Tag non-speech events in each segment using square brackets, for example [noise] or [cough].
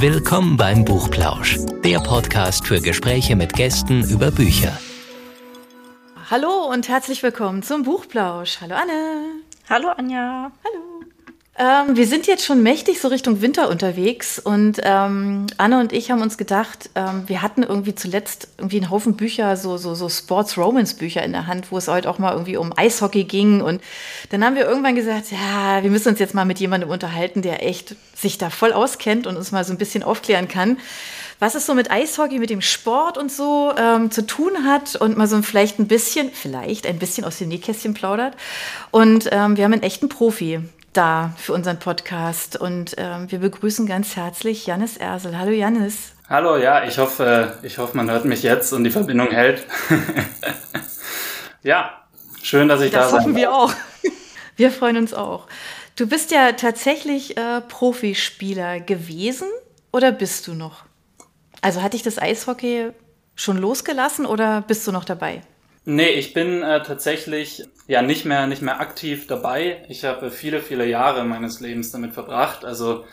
Willkommen beim Buchplausch, der Podcast für Gespräche mit Gästen über Bücher. Hallo und herzlich willkommen zum Buchplausch. Hallo Anne. Hallo Anja. Hallo. Ähm, wir sind jetzt schon mächtig so Richtung Winter unterwegs und ähm, Anne und ich haben uns gedacht, ähm, wir hatten irgendwie zuletzt irgendwie einen Haufen Bücher, so, so, so Sports-Romance-Bücher in der Hand, wo es heute auch mal irgendwie um Eishockey ging und dann haben wir irgendwann gesagt, ja, wir müssen uns jetzt mal mit jemandem unterhalten, der echt sich da voll auskennt und uns mal so ein bisschen aufklären kann was es so mit Eishockey, mit dem Sport und so ähm, zu tun hat und mal so vielleicht ein bisschen, vielleicht ein bisschen aus dem Nähkästchen plaudert. Und ähm, wir haben einen echten Profi da für unseren Podcast. Und ähm, wir begrüßen ganz herzlich Janis Ersel. Hallo Janis. Hallo, ja, ich hoffe, ich hoffe, man hört mich jetzt und die Verbindung hält. [laughs] ja, schön, dass ich das da bin. Das hoffen wir auch. [laughs] Wir freuen uns auch. Du bist ja tatsächlich äh, Profispieler gewesen oder bist du noch? Also hat dich das Eishockey schon losgelassen oder bist du noch dabei? Nee, ich bin äh, tatsächlich ja nicht mehr nicht mehr aktiv dabei. Ich habe viele viele Jahre meines Lebens damit verbracht. Also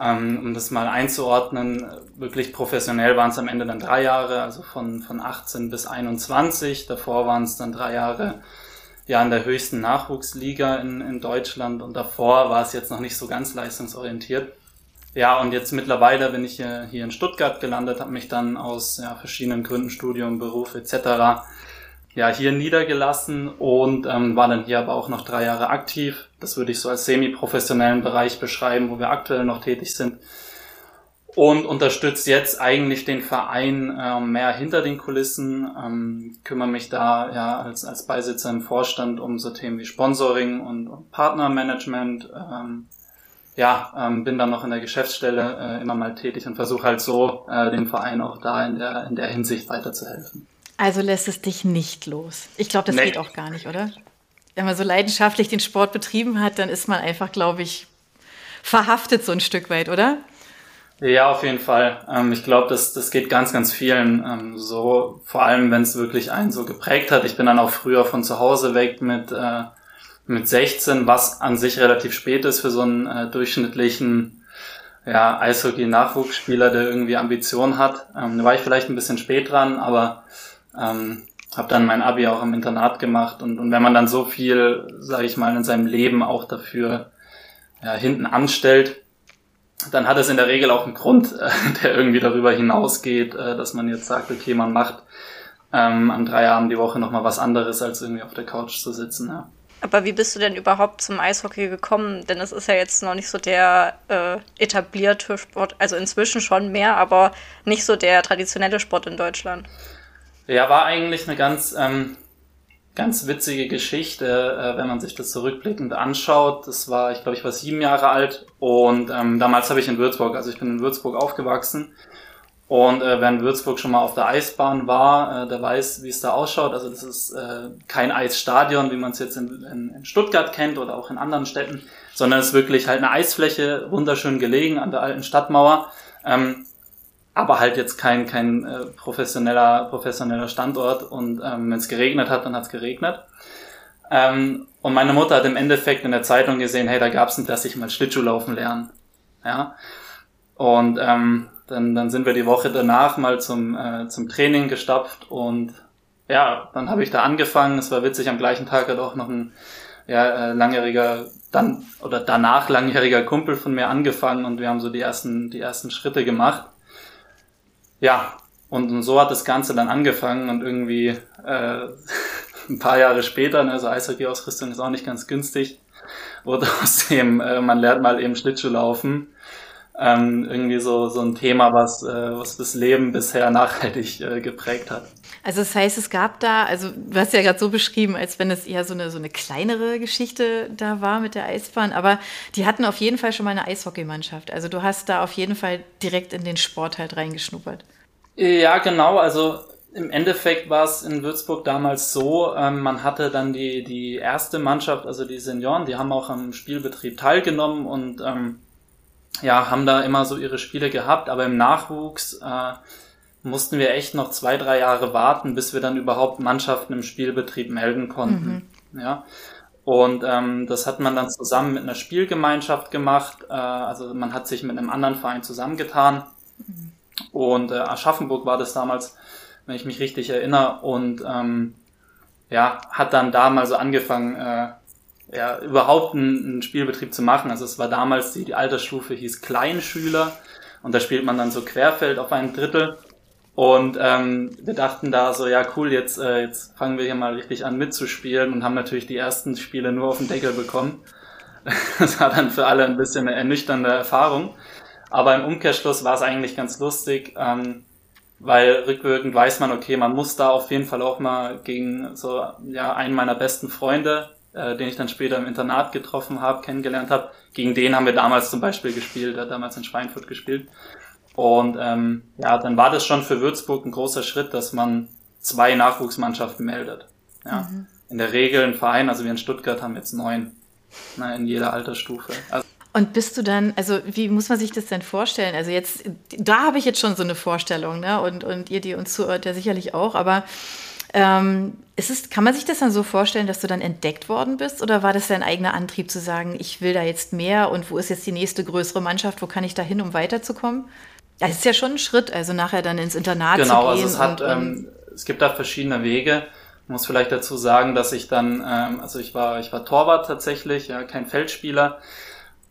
ähm, um das mal einzuordnen, wirklich professionell waren es am Ende dann drei Jahre, also von von 18 bis 21. Davor waren es dann drei Jahre ja in der höchsten Nachwuchsliga in, in Deutschland und davor war es jetzt noch nicht so ganz leistungsorientiert. Ja, und jetzt mittlerweile bin ich hier, hier in Stuttgart gelandet, habe mich dann aus ja, verschiedenen Gründen, Studium, Beruf etc ja, hier niedergelassen und ähm, war dann hier aber auch noch drei Jahre aktiv. Das würde ich so als semi-professionellen Bereich beschreiben, wo wir aktuell noch tätig sind. Und unterstützt jetzt eigentlich den Verein äh, mehr hinter den Kulissen, ähm, kümmere mich da ja als, als Beisitzer im Vorstand um so Themen wie Sponsoring und, und Partnermanagement. Ähm, ja, ähm, bin dann noch in der Geschäftsstelle äh, immer mal tätig und versuche halt so äh, dem Verein auch da in der, in der Hinsicht weiterzuhelfen. Also lässt es dich nicht los. Ich glaube, das nee. geht auch gar nicht, oder? Wenn man so leidenschaftlich den Sport betrieben hat, dann ist man einfach, glaube ich, verhaftet so ein Stück weit, oder? Ja, auf jeden Fall. Ähm, ich glaube, das, das geht ganz, ganz vielen ähm, so, vor allem wenn es wirklich einen so geprägt hat. Ich bin dann auch früher von zu Hause weg mit, äh, mit 16, was an sich relativ spät ist für so einen äh, durchschnittlichen ja, Eishockey-Nachwuchsspieler, der irgendwie Ambitionen hat. Ähm, da war ich vielleicht ein bisschen spät dran, aber ähm, habe dann mein Abi auch im Internat gemacht und, und wenn man dann so viel, sage ich mal, in seinem Leben auch dafür ja, hinten anstellt, dann hat es in der Regel auch einen Grund, äh, [laughs] der irgendwie darüber hinausgeht, äh, dass man jetzt sagt, okay, man macht ähm, an drei Abend die Woche nochmal was anderes, als irgendwie auf der Couch zu sitzen. Ja. Aber wie bist du denn überhaupt zum Eishockey gekommen? Denn es ist ja jetzt noch nicht so der äh, etablierte Sport, also inzwischen schon mehr, aber nicht so der traditionelle Sport in Deutschland. Ja, war eigentlich eine ganz, ähm, ganz witzige Geschichte, äh, wenn man sich das zurückblickend anschaut. Das war, ich glaube, ich war sieben Jahre alt und ähm, damals habe ich in Würzburg, also ich bin in Würzburg aufgewachsen. Und äh, wer in Würzburg schon mal auf der Eisbahn war, äh, der weiß, wie es da ausschaut. Also das ist äh, kein Eisstadion, wie man es jetzt in, in, in Stuttgart kennt oder auch in anderen Städten, sondern es ist wirklich halt eine Eisfläche, wunderschön gelegen an der alten Stadtmauer. Ähm, aber halt jetzt kein kein äh, professioneller professioneller Standort und ähm, wenn es geregnet hat, dann hat es geregnet. Ähm, und meine Mutter hat im Endeffekt in der Zeitung gesehen, hey, da gab's nicht, dass ich mal Schlittschuh laufen lernen. Ja. Und ähm, dann, dann sind wir die Woche danach mal zum, äh, zum Training gestapft und ja, dann habe ich da angefangen. Es war witzig, am gleichen Tag hat auch noch ein ja, äh, langjähriger, dann oder danach langjähriger Kumpel von mir angefangen und wir haben so die ersten, die ersten Schritte gemacht ja, und, und so hat das Ganze dann angefangen und irgendwie äh, [laughs] ein paar Jahre später, ne, also Eishockey-Ausrüstung ist auch nicht ganz günstig, wurde [laughs] aus dem, äh, man lernt mal eben Schlittschuh laufen, ähm, irgendwie so, so ein Thema, was, äh, was das Leben bisher nachhaltig äh, geprägt hat. Also das heißt, es gab da, also du hast ja gerade so beschrieben, als wenn es eher so eine, so eine kleinere Geschichte da war mit der Eisbahn, aber die hatten auf jeden Fall schon mal eine Eishockeymannschaft. Also du hast da auf jeden Fall direkt in den Sport halt reingeschnuppert. Ja, genau. Also im Endeffekt war es in Würzburg damals so, ähm, man hatte dann die, die erste Mannschaft, also die Senioren, die haben auch am Spielbetrieb teilgenommen und ähm, ja, haben da immer so ihre Spiele gehabt, aber im Nachwuchs äh, mussten wir echt noch zwei, drei Jahre warten, bis wir dann überhaupt Mannschaften im Spielbetrieb melden konnten. Mhm. Ja. Und ähm, das hat man dann zusammen mit einer Spielgemeinschaft gemacht. Äh, also man hat sich mit einem anderen Verein zusammengetan. Und äh, Aschaffenburg war das damals, wenn ich mich richtig erinnere. Und ähm, ja, hat dann da mal so angefangen, äh, ja, überhaupt einen, einen Spielbetrieb zu machen. Also es war damals, die, die Altersstufe hieß Kleinschüler. Und da spielt man dann so Querfeld auf ein Drittel. Und ähm, wir dachten da so, ja cool, jetzt, äh, jetzt fangen wir hier mal richtig an mitzuspielen und haben natürlich die ersten Spiele nur auf den Deckel bekommen. [laughs] Das war dann für alle ein bisschen eine ernüchternde Erfahrung. Aber im Umkehrschluss war es eigentlich ganz lustig, ähm, weil rückwirkend weiß man, okay, man muss da auf jeden Fall auch mal gegen so ja einen meiner besten Freunde, äh, den ich dann später im Internat getroffen habe, kennengelernt habe, gegen den haben wir damals zum Beispiel gespielt, er hat damals in Schweinfurt gespielt. Und ähm, ja, dann war das schon für Würzburg ein großer Schritt, dass man zwei Nachwuchsmannschaften meldet. Ja. Mhm. In der Regel ein Verein, also wir in Stuttgart haben jetzt neun na, in jeder Altersstufe. Also und bist du dann, also wie muss man sich das denn vorstellen? Also jetzt, da habe ich jetzt schon so eine Vorstellung, ne? Und, und ihr, die uns zuhört, ja sicherlich auch, aber ähm, ist es, kann man sich das dann so vorstellen, dass du dann entdeckt worden bist? Oder war das dein eigener Antrieb zu sagen, ich will da jetzt mehr und wo ist jetzt die nächste größere Mannschaft, wo kann ich da hin, um weiterzukommen? Das ist ja schon ein Schritt, also nachher dann ins Internat genau, zu gehen. Genau, also es hat, und, ähm, es gibt da verschiedene Wege. Ich muss vielleicht dazu sagen, dass ich dann, ähm, also ich war, ich war Torwart tatsächlich, ja, kein Feldspieler.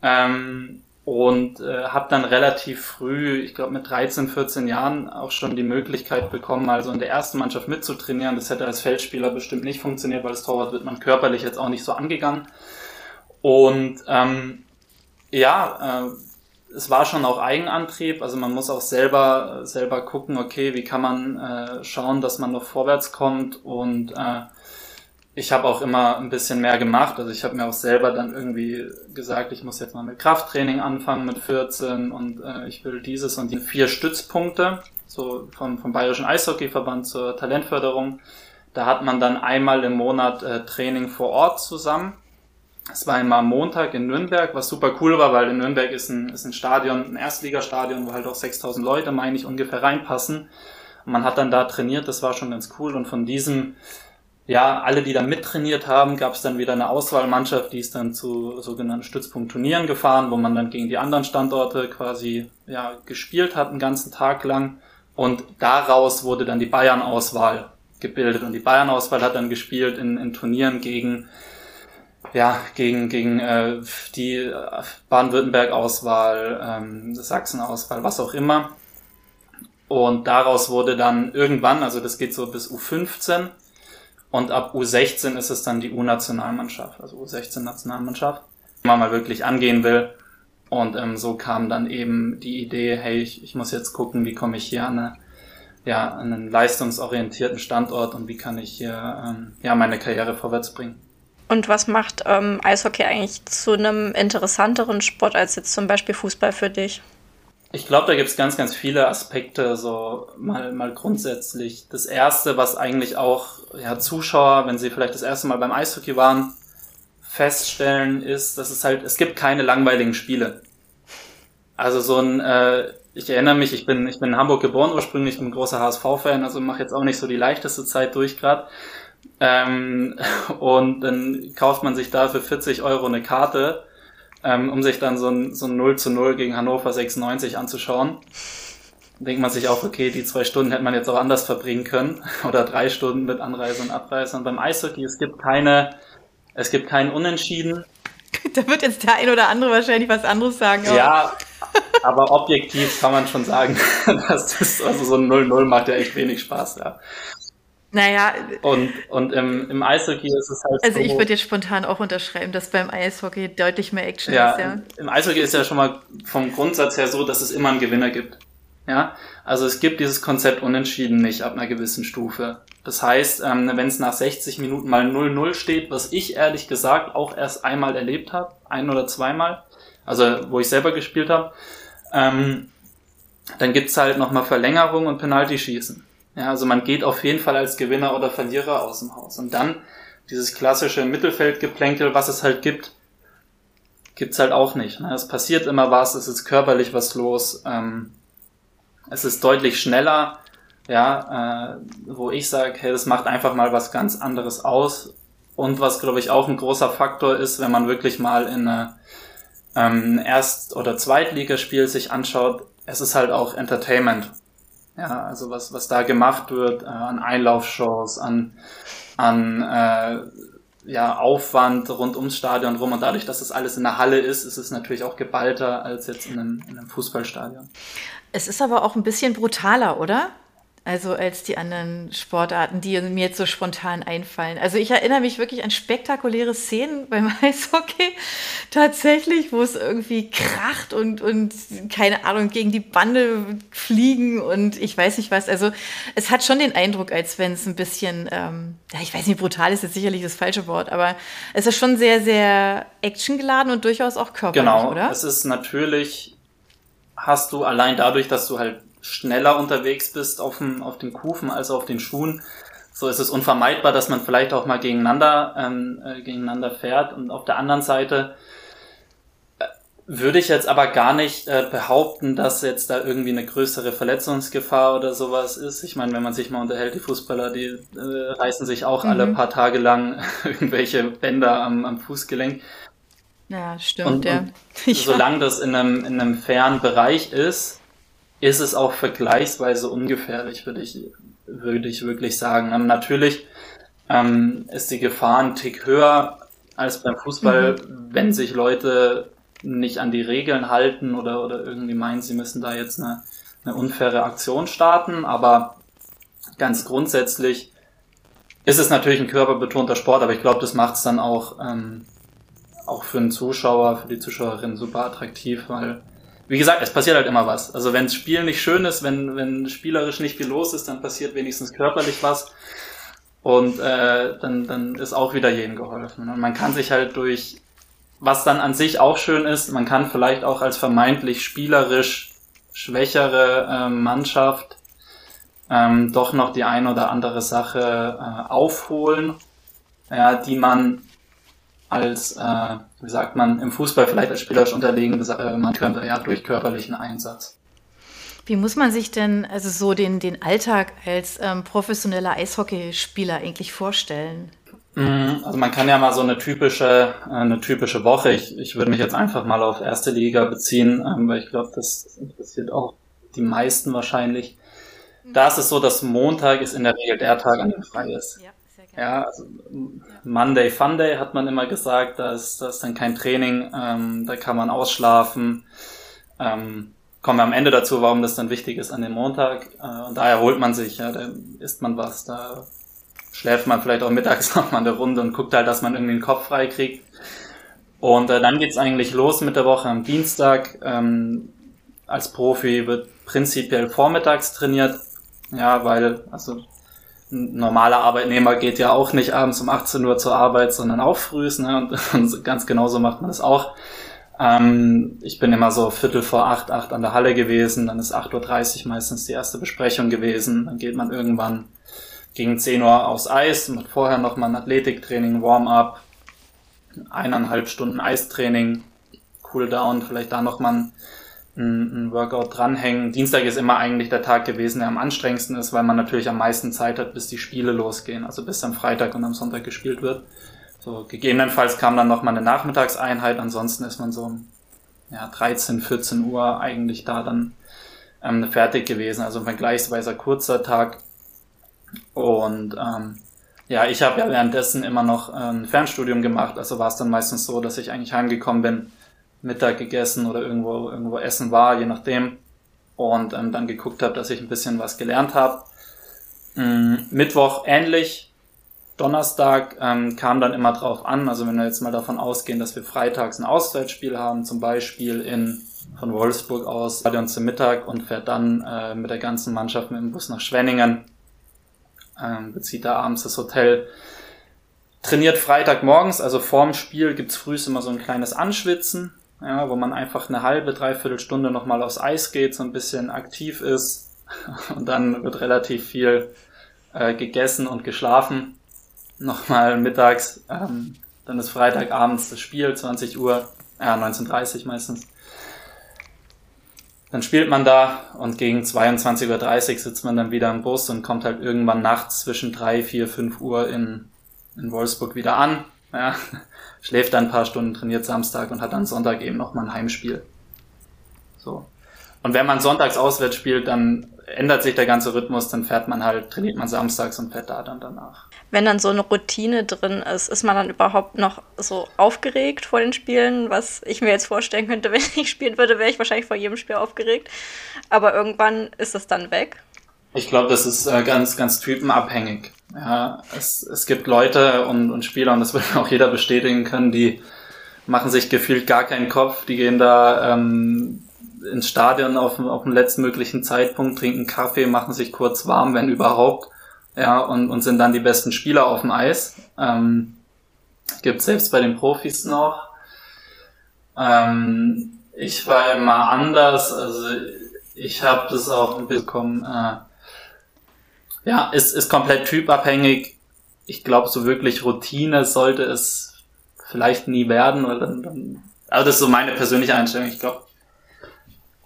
Ähm, und äh, habe dann relativ früh, ich glaube mit 13, 14 Jahren auch schon die Möglichkeit bekommen, also in der ersten Mannschaft mitzutrainieren. Das hätte als Feldspieler bestimmt nicht funktioniert, weil als Torwart wird man körperlich jetzt auch nicht so angegangen. Und ähm, ja, äh, es war schon auch Eigenantrieb, also man muss auch selber selber gucken, okay, wie kann man äh, schauen, dass man noch vorwärts kommt. Und äh, ich habe auch immer ein bisschen mehr gemacht, also ich habe mir auch selber dann irgendwie gesagt, ich muss jetzt mal mit Krafttraining anfangen mit 14 und äh, ich will dieses und die vier Stützpunkte so vom vom Bayerischen Eishockeyverband zur Talentförderung. Da hat man dann einmal im Monat äh, Training vor Ort zusammen es war immer am Montag in Nürnberg, was super cool war, weil in Nürnberg ist ein, ist ein Stadion, ein Erstligastadion, wo halt auch 6000 Leute, meine ich, ungefähr reinpassen. Und man hat dann da trainiert, das war schon ganz cool. Und von diesem, ja, alle, die da mittrainiert haben, gab es dann wieder eine Auswahlmannschaft, die ist dann zu sogenannten Stützpunktturnieren gefahren, wo man dann gegen die anderen Standorte quasi ja, gespielt hat, einen ganzen Tag lang. Und daraus wurde dann die Bayern-Auswahl gebildet. Und die Bayern-Auswahl hat dann gespielt in, in Turnieren gegen ja, gegen, gegen äh, die Baden-Württemberg-Auswahl, ähm, Sachsen-Auswahl, was auch immer. Und daraus wurde dann irgendwann, also das geht so bis U15 und ab U16 ist es dann die U-Nationalmannschaft, also U16-Nationalmannschaft, wenn man mal wirklich angehen will. Und ähm, so kam dann eben die Idee, hey, ich, ich muss jetzt gucken, wie komme ich hier an, eine, ja, an einen leistungsorientierten Standort und wie kann ich hier ähm, ja, meine Karriere vorwärts bringen. Und was macht ähm, Eishockey eigentlich zu einem interessanteren Sport als jetzt zum Beispiel Fußball für dich? Ich glaube, da gibt es ganz, ganz viele Aspekte, so mal, mal grundsätzlich. Das erste, was eigentlich auch ja, Zuschauer, wenn sie vielleicht das erste Mal beim Eishockey waren, feststellen, ist, dass es halt, es gibt keine langweiligen Spiele. Also so ein, äh, ich erinnere mich, ich bin, ich bin in Hamburg geboren ursprünglich, bin ein großer HSV-Fan, also mache jetzt auch nicht so die leichteste Zeit durch gerade. Ähm, und dann kauft man sich da für 40 Euro eine Karte, ähm, um sich dann so ein, so ein 0 zu 0 gegen Hannover 96 anzuschauen. Denkt man sich auch, okay, die zwei Stunden hätte man jetzt auch anders verbringen können. [laughs] Oder drei Stunden mit Anreise und Abreise. Und beim Eishockey, es gibt keine, es gibt keinen Unentschieden. [laughs] Da wird jetzt der ein oder andere wahrscheinlich was anderes sagen. Aber. Ja, aber objektiv kann man schon sagen, [laughs] dass das, also so ein 0-0 macht ja echt wenig Spaß, ja. Naja. Und, und im, im Eishockey ist es halt. Also so, ich würde jetzt spontan auch unterschreiben, dass beim Eishockey deutlich mehr Action ja, ist, ja. Im Eishockey ist ja schon mal vom Grundsatz her so, dass es immer einen Gewinner gibt. Ja, also es gibt dieses Konzept Unentschieden nicht ab einer gewissen Stufe. Das heißt, ähm, wenn es nach 60 Minuten mal 0-0 steht, was ich ehrlich gesagt auch erst einmal erlebt habe, ein oder zweimal, also wo ich selber gespielt habe, ähm, dann gibt's halt nochmal Verlängerung und Penalty-Schießen. Ja, also man geht auf jeden Fall als Gewinner oder Verlierer aus dem Haus. Und dann dieses klassische Mittelfeldgeplänkel, was es halt gibt, gibt's halt auch nicht. Ne? Es passiert immer was, es ist körperlich was los, ähm, es ist deutlich schneller, ja, äh, wo ich sage, hey, das macht einfach mal was ganz anderes aus, Und was, glaube ich, auch ein großer Faktor ist, wenn man wirklich mal in eine ähm, Erst- oder Zweitligaspiel sich anschaut, es ist halt auch Entertainment. Ja, also was, was da gemacht wird äh, an Einlaufshows, an, an äh, ja, Aufwand rund ums Stadion rum und dadurch, dass das alles in der Halle ist, ist es natürlich auch geballter als jetzt in einem, in einem Fußballstadion. Es ist aber auch ein bisschen brutaler, oder? Also als die anderen Sportarten, die mir jetzt so spontan einfallen. Also ich erinnere mich wirklich an spektakuläre Szenen beim [laughs] Eishockey tatsächlich, wo es irgendwie kracht und, und keine Ahnung, gegen die Bande fliegen und ich weiß nicht was. Also es hat schon den Eindruck, als wenn es ein bisschen, ähm, ja, ich weiß nicht, brutal ist jetzt sicherlich das falsche Wort, aber es ist schon sehr, sehr actiongeladen und durchaus auch körperlich, genau, oder? Es ist natürlich, hast du allein dadurch, dass du halt schneller unterwegs bist auf, dem, auf den Kufen als auf den Schuhen, so ist es unvermeidbar, dass man vielleicht auch mal gegeneinander, ähm, äh, gegeneinander fährt. Und auf der anderen Seite äh, würde ich jetzt aber gar nicht äh, behaupten, dass jetzt da irgendwie eine größere Verletzungsgefahr oder sowas ist. Ich meine, wenn man sich mal unterhält, die Fußballer, die äh, reißen sich auch mhm. alle paar Tage lang [laughs] irgendwelche Bänder am, am Fußgelenk. Ja, stimmt, und, ja. Und [laughs] solange das in einem, in einem fairen Bereich ist, ist es auch vergleichsweise ungefährlich, würde ich, würde ich wirklich sagen. Und ähm, natürlich ähm, ist die Gefahr ein Tick höher als beim Fußball, mhm. wenn sich Leute nicht an die Regeln halten oder, oder irgendwie meinen, sie müssen da jetzt eine, eine unfaire Aktion starten. Aber ganz grundsätzlich ist es natürlich ein körperbetonter Sport, aber ich glaube, das macht es dann auch, ähm, auch für einen Zuschauer, für die Zuschauerin super attraktiv, weil wie gesagt, es passiert halt immer was. Also wenn das Spiel nicht schön ist, wenn, wenn spielerisch nicht viel los ist, dann passiert wenigstens körperlich was. Und äh, dann, dann ist auch wieder jedem geholfen. Und man kann sich halt durch, was dann an sich auch schön ist, man kann vielleicht auch als vermeintlich spielerisch schwächere äh, Mannschaft ähm, doch noch die ein oder andere Sache äh, aufholen, ja, die man als, äh, wie sagt man, im Fußball vielleicht als spielerisch unterlegen, äh, man könnte ja durch körperlichen Einsatz. Wie muss man sich denn also so den, den Alltag als ähm, professioneller Eishockeyspieler eigentlich vorstellen? Mhm, also man kann ja mal so eine typische, äh, eine typische Woche. Ich, ich würde mich jetzt einfach mal auf erste Liga beziehen, ähm, weil ich glaube, das interessiert auch die meisten wahrscheinlich. Da ist es so, dass Montag ist in der Regel der Tag, an dem frei ist. Ja. Ja, also Monday Funday hat man immer gesagt, da ist, da ist dann kein Training, ähm, da kann man ausschlafen. Ähm, kommen wir am Ende dazu, warum das dann wichtig ist an dem Montag. Äh, und da erholt man sich, ja, da isst man was, da schläft man vielleicht auch mittags [laughs] noch mal eine Runde und guckt halt, dass man irgendwie den Kopf frei kriegt. Und äh, dann geht's eigentlich los mit der Woche am Dienstag. Ähm, als Profi wird prinzipiell vormittags trainiert. Ja, weil, also ein normaler Arbeitnehmer geht ja auch nicht abends um 18 Uhr zur Arbeit, sondern auch frühs, ne? Und, [laughs] und ganz genauso macht man das auch. Ähm, ich bin immer so Viertel vor acht, acht an der Halle gewesen, dann ist 8.30 Uhr meistens die erste Besprechung gewesen, dann geht man irgendwann gegen 10 Uhr aufs Eis, macht vorher nochmal ein Athletiktraining, Warm-up, eineinhalb Stunden Eistraining, Cooldown, vielleicht da nochmal ein ein, Workout dranhängen. Dienstag ist immer eigentlich der Tag gewesen, der am anstrengendsten ist, weil man natürlich am meisten Zeit hat, bis die Spiele losgehen, also bis am Freitag und am Sonntag gespielt wird. So, gegebenenfalls kam dann noch mal eine Nachmittagseinheit, ansonsten ist man so ja, 13, 14 Uhr eigentlich da dann ähm, fertig gewesen, also ein vergleichsweise kurzer Tag. Und ähm, ja, ich habe ja währenddessen immer noch ein ähm, Fernstudium gemacht, also war es dann meistens so, dass ich eigentlich heimgekommen bin, Mittag gegessen oder irgendwo, irgendwo essen war, je nachdem. Und ähm, dann geguckt habe, dass ich ein bisschen was gelernt habe. Ähm, Mittwoch ähnlich. Donnerstag ähm, kam dann immer drauf an, also wenn wir jetzt mal davon ausgehen, dass wir freitags ein Auswärtsspiel haben, zum Beispiel in von Wolfsburg aus Stadion zum Mittag und fährt dann äh, mit der ganzen Mannschaft mit dem Bus nach Schwenningen, ähm, bezieht da abends das Hotel, trainiert Freitag morgens, also vorm Spiel gibt's frühs immer so ein kleines Anschwitzen, ja, wo man einfach eine halbe, dreiviertel Stunde nochmal aufs Eis geht, so ein bisschen aktiv ist [laughs] und dann wird relativ viel äh, gegessen und geschlafen. Nochmal mittags, ähm, dann ist Freitagabends das Spiel, 20 Uhr, ja, 19.30 meistens. Dann spielt man da und gegen 22.30 Uhr sitzt man dann wieder im Bus und kommt halt irgendwann nachts zwischen 3, 4, 5 Uhr in, in Wolfsburg wieder an, ja, schläft dann ein paar Stunden, trainiert Samstag und hat dann Sonntag eben nochmal ein Heimspiel. So. Und wenn man sonntags auswärts spielt, dann ändert sich der ganze Rhythmus, dann fährt man halt, trainiert man samstags und fährt da dann danach. Wenn dann so eine Routine drin ist, ist man dann überhaupt noch so aufgeregt vor den Spielen? Was ich mir jetzt vorstellen könnte, [laughs] wenn ich spielen würde, wäre ich wahrscheinlich vor jedem Spiel aufgeregt. Aber irgendwann ist es dann weg. Ich glaube, das ist äh, ganz, ganz typenabhängig. Ja, es, es gibt Leute und, und Spieler, und das wird [laughs] auch jeder bestätigen können, die machen sich gefühlt gar keinen Kopf, die gehen da ähm, ins Stadion auf, auf den letztmöglichen Zeitpunkt, trinken Kaffee, machen sich kurz warm, wenn überhaupt, ja, und, und sind dann die besten Spieler auf dem Eis. Ähm, gibt selbst bei den Profis noch. Ähm, ich war immer anders, also ich habe das auch bekommen. Äh, ja, ist, ist komplett typabhängig. Ich glaube, so wirklich Routine sollte es vielleicht nie werden. Oder dann, dann, also das ist so meine persönliche Einstellung. Ich glaube,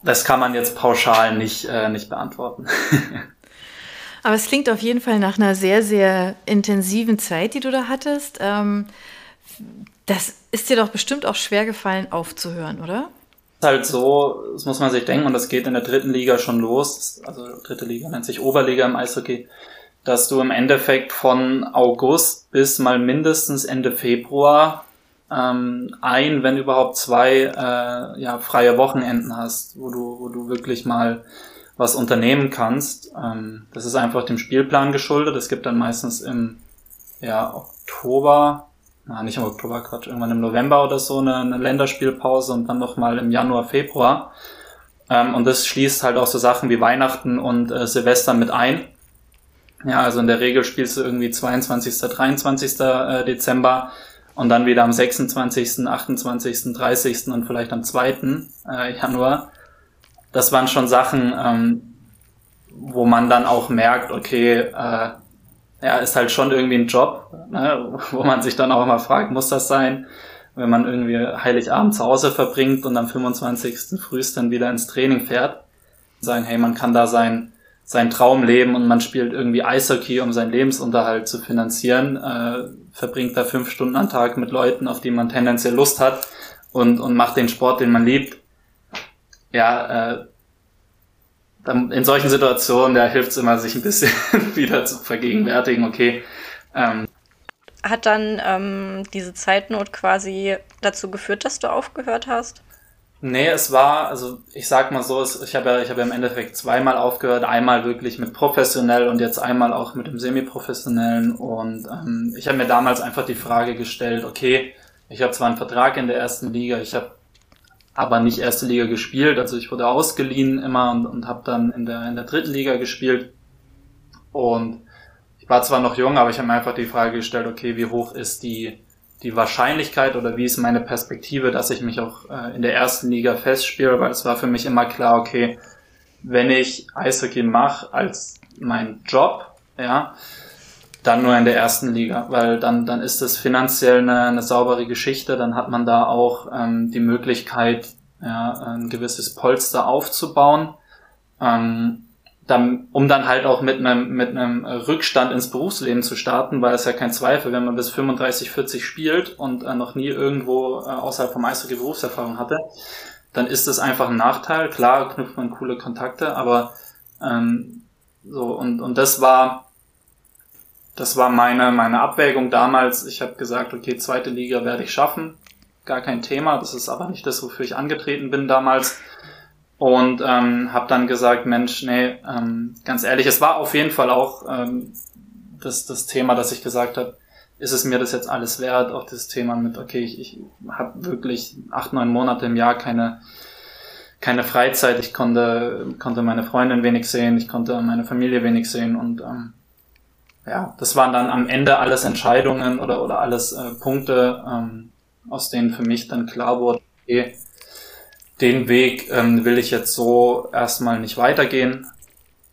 das kann man jetzt pauschal nicht, äh, nicht beantworten. [laughs] Aber es klingt auf jeden Fall nach einer sehr, sehr intensiven Zeit, die du da hattest. Ähm, das ist dir doch bestimmt auch schwer gefallen, aufzuhören, oder? Ist halt so, das muss man sich denken, und das geht in der dritten Liga schon los, also dritte Liga nennt sich Oberliga im Eishockey, dass du im Endeffekt von August bis mal mindestens Ende Februar ähm, ein, wenn überhaupt zwei äh, ja, freie Wochenenden hast, wo du, wo du wirklich mal was unternehmen kannst. Ähm, das ist einfach dem Spielplan geschuldet. Es gibt dann meistens im ja, Oktober, na, nicht im Oktober, Quatsch, irgendwann im November oder so eine, eine Länderspielpause und dann nochmal im Januar, Februar. Ähm, und das schließt halt auch so Sachen wie Weihnachten und äh, Silvester mit ein. Ja, also in der Regel spielst du irgendwie 22., 23. Äh, Dezember und dann wieder am 26., 28., 30. und vielleicht am 2. Äh, Januar. Das waren schon Sachen, ähm, wo man dann auch merkt, okay, äh, ja, ist halt schon irgendwie ein Job, ne, wo man sich dann auch mal fragt, muss das sein? Wenn man irgendwie Heiligabend zu Hause verbringt und am 25. frühst dann wieder ins Training fährt, sagen, hey, man kann da sein, sein Traum leben und man spielt irgendwie Eishockey, um seinen Lebensunterhalt zu finanzieren, äh, verbringt da fünf Stunden am Tag mit Leuten, auf die man tendenziell Lust hat und, und macht den Sport, den man liebt. Ja, äh, dann in solchen Situationen, da hilft es immer, sich ein bisschen [laughs] wieder zu vergegenwärtigen, okay. Ähm, Hat dann ähm, diese Zeitnot quasi dazu geführt, dass du aufgehört hast? Nee, es war, also ich sag mal so, ich habe ja, ich habe ja im Endeffekt zweimal aufgehört, einmal wirklich mit professionell und jetzt einmal auch mit dem semi-professionellen und ähm, ich habe mir damals einfach die Frage gestellt, okay, ich habe zwar einen Vertrag in der ersten Liga, ich habe aber nicht erste Liga gespielt, also ich wurde ausgeliehen immer und, und habe dann in der, in der dritten Liga gespielt. Und ich war zwar noch jung, aber ich habe mir einfach die Frage gestellt, okay, wie hoch ist die die Wahrscheinlichkeit oder wie ist meine Perspektive, dass ich mich auch äh, in der ersten Liga festspiele, weil es war für mich immer klar, okay, wenn ich Eishockey mache als mein Job, ja, dann nur in der ersten Liga, weil dann, dann ist es finanziell eine, eine saubere Geschichte, dann hat man da auch ähm, die Möglichkeit, ja, ein gewisses Polster aufzubauen. Ähm, dann, um dann halt auch mit einem, mit einem Rückstand ins Berufsleben zu starten, weil es ja kein Zweifel, wenn man bis 35, 40 spielt und äh, noch nie irgendwo äh, außerhalb vom Eishockey Berufserfahrung hatte, dann ist das einfach ein Nachteil. Klar knüpft man coole Kontakte, aber ähm, so und und das war das war meine meine Abwägung damals. Ich habe gesagt, okay, zweite Liga werde ich schaffen, gar kein Thema. Das ist aber nicht das, wofür ich angetreten bin damals. Und ähm, habe dann gesagt, Mensch, nee, ähm, ganz ehrlich, es war auf jeden Fall auch ähm, das, das Thema, dass ich gesagt habe, ist es mir das jetzt alles wert, auch das Thema mit, okay, ich, ich habe wirklich acht, neun Monate im Jahr keine keine Freizeit, ich konnte konnte meine Freundin wenig sehen, ich konnte meine Familie wenig sehen. Und ähm, ja, das waren dann am Ende alles Entscheidungen oder oder alles äh, Punkte, ähm, aus denen für mich dann klar wurde, okay, den Weg ähm, will ich jetzt so erstmal nicht weitergehen.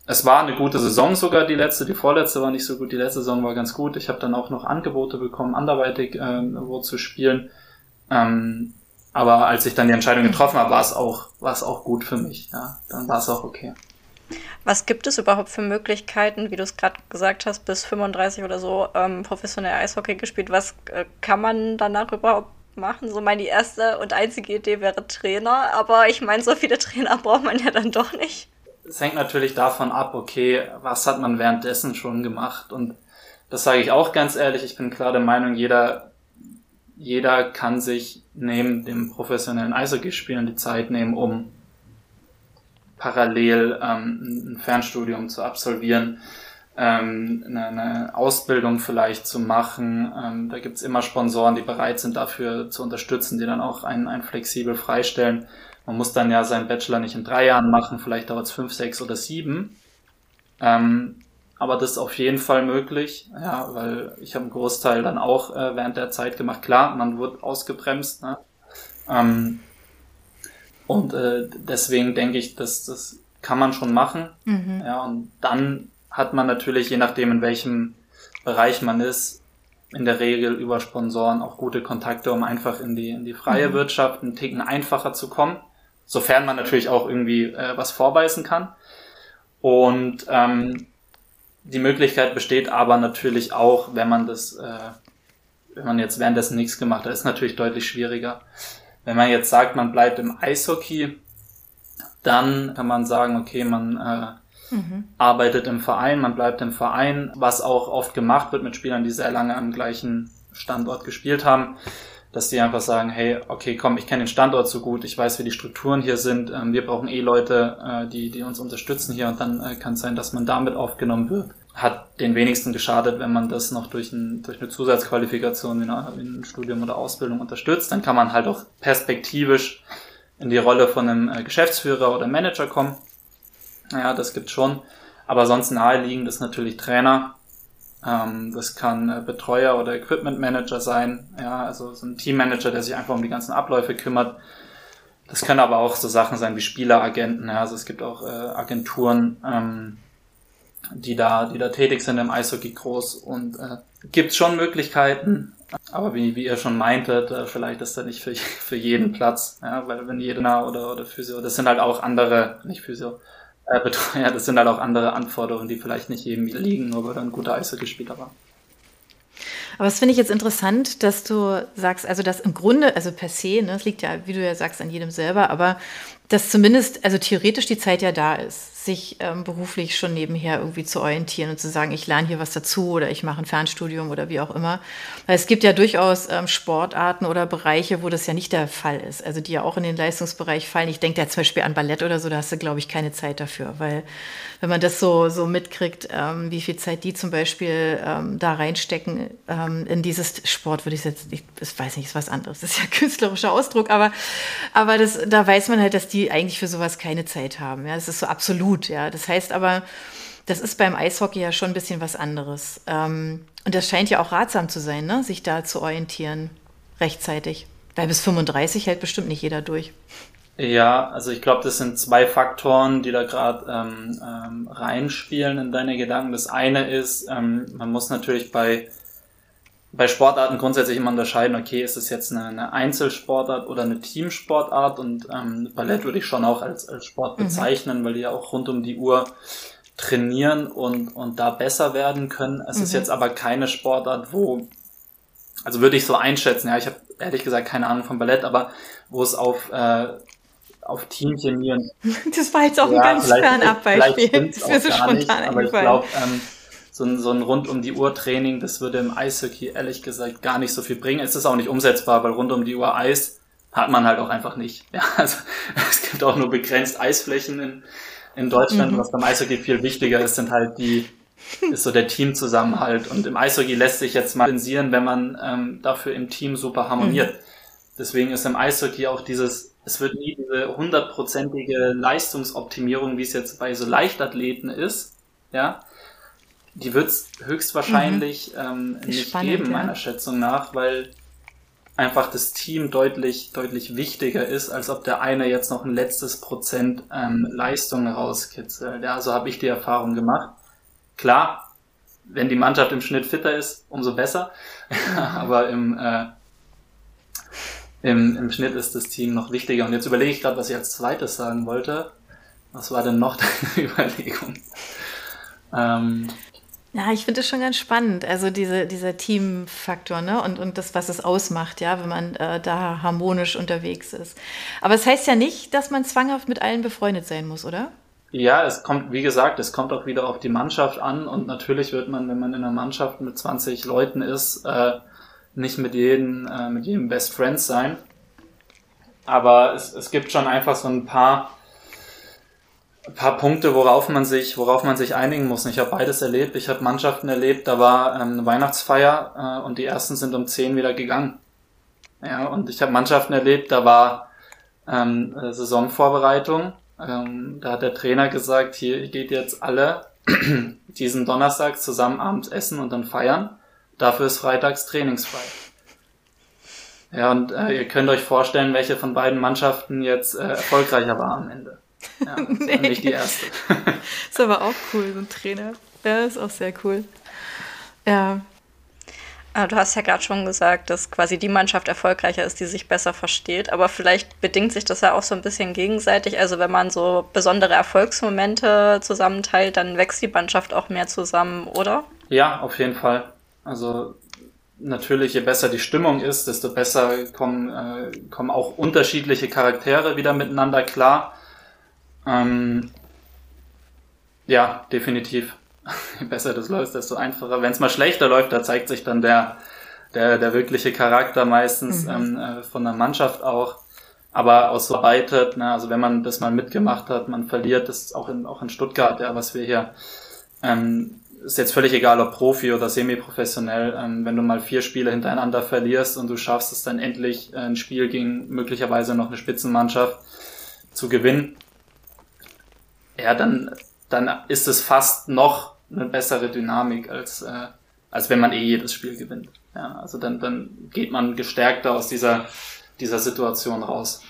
Es war eine gute Saison sogar, die letzte, die vorletzte war nicht so gut, die letzte Saison war ganz gut. Ich habe dann auch noch Angebote bekommen, anderweitig äh, wo zu spielen. Ähm, aber als ich dann die Entscheidung getroffen habe, war es auch, auch gut für mich. Ja, dann war es auch okay. Was gibt es überhaupt für Möglichkeiten, wie du es gerade gesagt hast, bis 35 oder so ähm, professionell Eishockey gespielt? Was äh, kann man danach überhaupt machen? So meine erste und einzige Idee wäre Trainer, aber ich meine, so viele [laughs] Trainer braucht man ja dann doch nicht. Es hängt natürlich davon ab, okay, was hat man währenddessen schon gemacht? Und das sage ich auch ganz ehrlich, ich bin klar der Meinung, jeder, jeder kann sich neben dem professionellen Eishockey-Spielen die Zeit nehmen, um parallel ähm, ein Fernstudium zu absolvieren, ähm, eine, eine Ausbildung vielleicht zu machen. Ähm, da gibt's immer Sponsoren, die bereit sind, dafür zu unterstützen, die dann auch einen, einen flexibel freistellen. Man muss dann ja seinen Bachelor nicht in drei Jahren machen, vielleicht dauert es fünf, sechs oder sieben. Ähm, aber das ist auf jeden Fall möglich, ja, weil ich habe einen Großteil dann auch äh, während der Zeit gemacht. Klar, man wird ausgebremst, ne? Ähm, und äh, deswegen denke ich, dass das kann man schon machen. Mhm. Ja, und dann hat man natürlich, je nachdem in welchem Bereich man ist, in der Regel über Sponsoren auch gute Kontakte, um einfach in die, in die freie mhm. Wirtschaft einen Ticken einfacher zu kommen. Sofern man natürlich auch irgendwie äh, was vorbeißen kann. Und ähm, die Möglichkeit besteht aber natürlich auch, wenn man das, äh, wenn man jetzt währenddessen nichts gemacht hat, ist natürlich deutlich schwieriger. Wenn man jetzt sagt, man bleibt im Eishockey, dann kann man sagen, okay, man äh, mhm. arbeitet im Verein, man bleibt im Verein, was auch oft gemacht wird mit Spielern, die sehr lange am gleichen Standort gespielt haben, dass die einfach sagen, hey, okay, komm, ich kenne den Standort so gut, ich weiß, wie die Strukturen hier sind, ähm, wir brauchen eh Leute, äh, die, die uns unterstützen hier und dann äh, kann es sein, dass man damit aufgenommen wird hat den wenigsten geschadet, wenn man das noch durch, ein, durch eine Zusatzqualifikation in, in Studium oder Ausbildung unterstützt. Dann kann man halt auch perspektivisch in die Rolle von einem äh, Geschäftsführer oder Manager kommen. Ja, das gibt schon. Aber sonst naheliegend ist natürlich Trainer. Ähm, das kann äh, Betreuer oder Equipment Manager sein. Ja, also so ein Teammanager, der sich einfach um die ganzen Abläufe kümmert. Das können aber auch so Sachen sein wie Spieleragenten. Ja, also es gibt auch äh, Agenturen, ähm, die da, die da tätig sind im Eishockey groß und äh, gibt schon Möglichkeiten, aber wie, wie ihr schon meintet, äh, vielleicht ist da nicht für, [laughs] für jeden Platz, ja, weil wenn jeder oder, oder Physio, das sind halt auch andere, nicht Physio, äh, Betreuer, das sind halt auch andere Anforderungen, die vielleicht nicht jedem liegen, nur weil er ein guter Eishockeyspieler war. Aber das finde ich jetzt interessant, dass du sagst, also das im Grunde, also per se, ne, das liegt ja, wie du ja sagst, an jedem selber, aber dass zumindest, also theoretisch die Zeit ja da ist sich ähm, beruflich schon nebenher irgendwie zu orientieren und zu sagen, ich lerne hier was dazu oder ich mache ein Fernstudium oder wie auch immer. Weil es gibt ja durchaus ähm, Sportarten oder Bereiche, wo das ja nicht der Fall ist. Also die ja auch in den Leistungsbereich fallen. Ich denke da zum Beispiel an Ballett oder so, da hast du, glaube ich, keine Zeit dafür. Weil wenn man das so, so mitkriegt, ähm, wie viel Zeit die zum Beispiel ähm, da reinstecken ähm, in dieses Sport, würde ich jetzt, ich, weiß nicht, ist was anderes. Das ist ja künstlerischer Ausdruck, aber, aber das, da weiß man halt, dass die eigentlich für sowas keine Zeit haben. Ja, ist so absolut gut. Ja, das heißt aber, das ist beim Eishockey ja schon ein bisschen was anderes. Ähm, und das scheint ja auch ratsam zu sein, ne? sich da zu orientieren rechtzeitig. Weil bis 35 hält bestimmt nicht jeder durch. Ja, also ich glaube, das sind zwei Faktoren, die da gerade ähm, ähm, reinspielen in deine Gedanken. Das eine ist, ähm, man muss natürlich bei bei Sportarten grundsätzlich immer unterscheiden, okay, ist es jetzt eine, eine Einzelsportart oder eine Teamsportart und ähm, Ballett würde ich schon auch als, als Sport mhm. bezeichnen, mhm. weil die ja auch rund um die Uhr trainieren und, und da besser werden können. Es mhm. ist jetzt aber keine Sportart, wo, also würde ich so einschätzen, ja, ich habe ehrlich gesagt keine Ahnung von Ballett, aber wo es auf, äh, auf Teamchemie und... [laughs] Das war jetzt auch ja, ein ganz fernab Beispiel. Das ist mir so spontan nicht, aber ich glaube, ähm, so ein, so ein rund um die Uhr Training, das würde im Eishockey ehrlich gesagt gar nicht so viel bringen. Es ist auch nicht umsetzbar, weil rund um die Uhr Eis hat man halt auch einfach nicht. Ja, [laughs] also es gibt auch nur begrenzt Eisflächen in, in Deutschland. Mhm. Was beim Eishockey viel wichtiger ist, sind halt die, ist so der Teamzusammenhalt. Und im Eishockey lässt sich jetzt mal kompensieren, wenn man ähm, dafür im Team super harmoniert. Mhm. Deswegen ist im Eishockey auch dieses, es wird nie diese hundertprozentige Leistungsoptimierung, wie es jetzt bei so Leichtathleten ist, ja, die wird es höchstwahrscheinlich mhm. ähm, nicht spannend, geben, meiner Schätzung nach, weil einfach das Team deutlich, deutlich wichtiger ist, als ob der eine jetzt noch ein letztes Prozent ähm, Leistung rauskitzelt. Ja, so habe ich die Erfahrung gemacht. Klar, wenn die Mannschaft im Schnitt fitter ist, umso besser. [laughs] Aber im, äh, im, im Schnitt ist das Team noch wichtiger. Und jetzt überlege ich gerade, was ich als zweites sagen wollte. Was war denn noch [laughs] deine Überlegung? Ähm, ja, ich finde es schon ganz spannend, also diese, dieser Teamfaktor ne? und, und das, was es ausmacht, ja, wenn man äh, da harmonisch unterwegs ist. Aber es das heißt ja nicht, dass man zwanghaft mit allen befreundet sein muss, oder? Ja, es kommt, wie gesagt, es kommt auch wieder auf die Mannschaft an und natürlich wird man, wenn man in einer Mannschaft mit 20 Leuten ist, äh, nicht mit jedem, äh, mit jedem Best Friends sein. Aber es, es gibt schon einfach so ein paar ein paar Punkte, worauf man sich, worauf man sich einigen muss. Ich habe beides erlebt. Ich habe Mannschaften erlebt, da war ähm, eine Weihnachtsfeier äh, und die ersten sind um zehn wieder gegangen. Ja, und ich habe Mannschaften erlebt, da war ähm, äh, Saisonvorbereitung. Ähm, da hat der Trainer gesagt, hier geht jetzt alle [clears throat] diesen Donnerstag zusammen abends essen und dann feiern. Dafür ist freitags trainingsfrei. Ja, und äh, ihr könnt euch vorstellen, welche von beiden Mannschaften jetzt äh, erfolgreicher war am Ende. Ja, [laughs] nee. Nicht die erste. [laughs] ist aber auch cool, so ein Trainer. Ja, ist auch sehr cool. Ja. Ah, du hast ja gerade schon gesagt, dass quasi die Mannschaft erfolgreicher ist, die sich besser versteht. Aber vielleicht bedingt sich das ja auch so ein bisschen gegenseitig. Also wenn man so besondere Erfolgsmomente zusammenteilt, dann wächst die Mannschaft auch mehr zusammen, oder? Ja, auf jeden Fall. Also natürlich, je besser die Stimmung ist, desto besser kommen, äh, kommen auch unterschiedliche Charaktere wieder miteinander klar. Ähm, ja, definitiv. [laughs] Je besser das läuft, desto einfacher. Wenn es mal schlechter läuft, da zeigt sich dann der, der, der wirkliche Charakter meistens mhm. ähm, äh, von der Mannschaft auch. Aber ausarbeitet, ne, also wenn man das mal mitgemacht hat, man verliert, das ist auch in, auch in Stuttgart, ja, was wir hier, ähm, ist jetzt völlig egal, ob Profi oder semi-professionell, ähm, wenn du mal vier Spiele hintereinander verlierst und du schaffst es dann endlich, äh, ein Spiel gegen möglicherweise noch eine Spitzenmannschaft zu gewinnen, ja, dann, dann ist es fast noch eine bessere Dynamik, als, äh, als wenn man eh jedes Spiel gewinnt. Ja, also dann, dann geht man gestärkter aus dieser, dieser Situation raus.